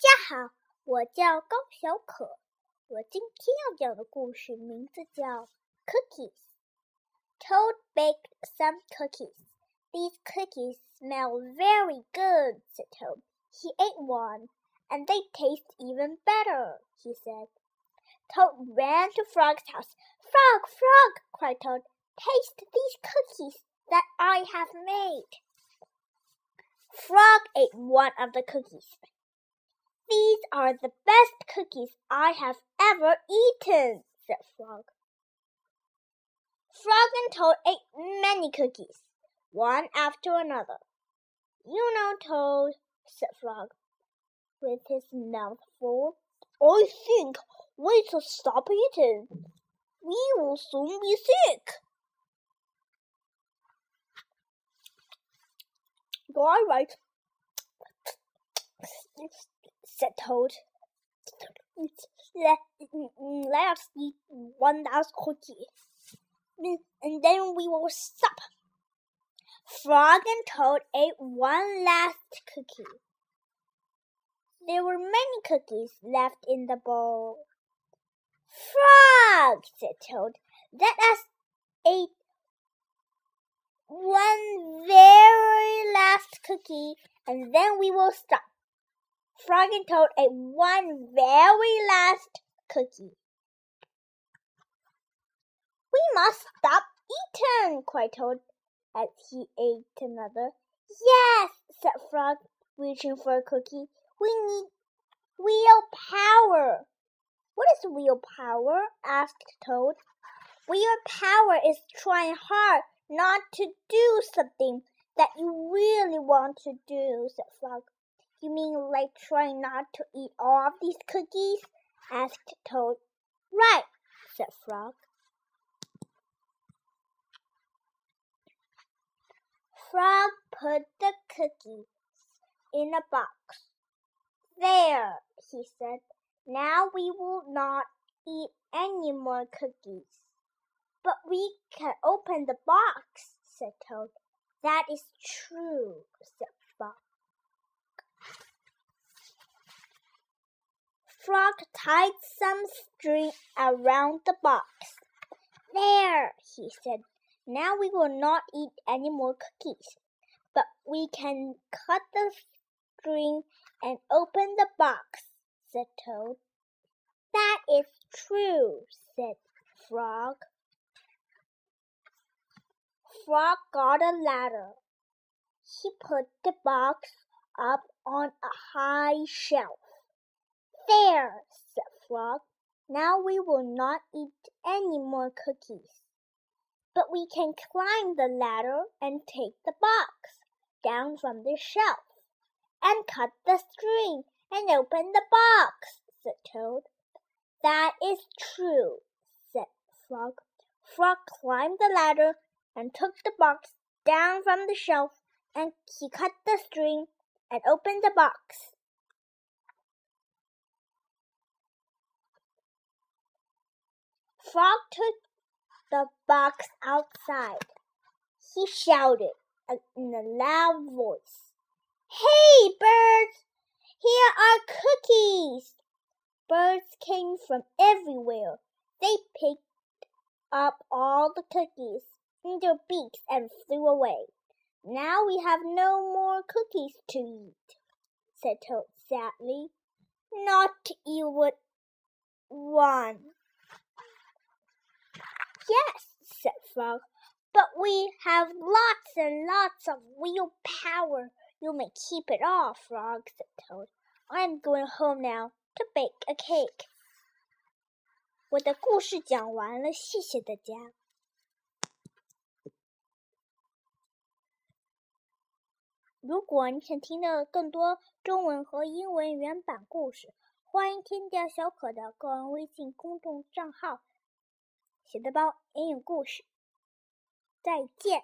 家好，我叫高小可。我今天要讲的故事名字叫《Cookies》。Toad baked some cookies. These cookies smell very good, said Toad. He ate one, and they taste even better, he said. Toad ran to Frog's house. Frog, Frog, cried Toad, taste these cookies that I have made. Frog ate one of the cookies. These are the best cookies I have ever eaten, said Frog. Frog and Toad ate many cookies, one after another. You know, Toad, said Frog, with his mouth full. I think we should stop eating. We will soon be sick. You're right, said Toad. Let, us eat one last cookie, and then we will stop. Frog and Toad ate one last cookie. There were many cookies left in the bowl. Frog, said Toad, let us eat one very last cookie, and then we will stop. Frog and Toad ate one very last cookie. We must stop eating, cried Toad as he ate another. Yes, said Frog, reaching for a cookie. We need willpower. What is willpower? asked Toad. Willpower is trying hard not to do something that you really want to do, said Frog. You mean like trying not to eat all of these cookies? asked Toad. Right, said Frog. Frog put the cookies in a box. There, he said. Now we will not eat any more cookies. But we can open the box, said Toad. That is true, said Frog. Frog tied some string around the box. There, he said. Now we will not eat any more cookies, but we can cut the string and open the box, said Toad. That is true, said Frog. Frog got a ladder. He put the box up on a high shelf. There, said Frog. Now we will not eat any more cookies. But we can climb the ladder and take the box down from the shelf and cut the string and open the box, said Toad. That is true, said Frog. Frog climbed the ladder and took the box down from the shelf and he cut the string and opened the box. Frog took the box outside. He shouted in a loud voice, Hey, birds! Here are cookies! Birds came from everywhere. They picked up all the cookies in their beaks and flew away. Now we have no more cookies to eat, said Toad sadly. Not even one. Yes, said Frog, but we have lots and lots of willpower. You may keep it all, Frog, said Toad. I'm going home now to bake a cake. 我的故事讲完了，谢谢大家。如果你想听到更多中文和英文原版故事，欢迎添加小可的个人微信公众账号。 写的包也有故事，再见。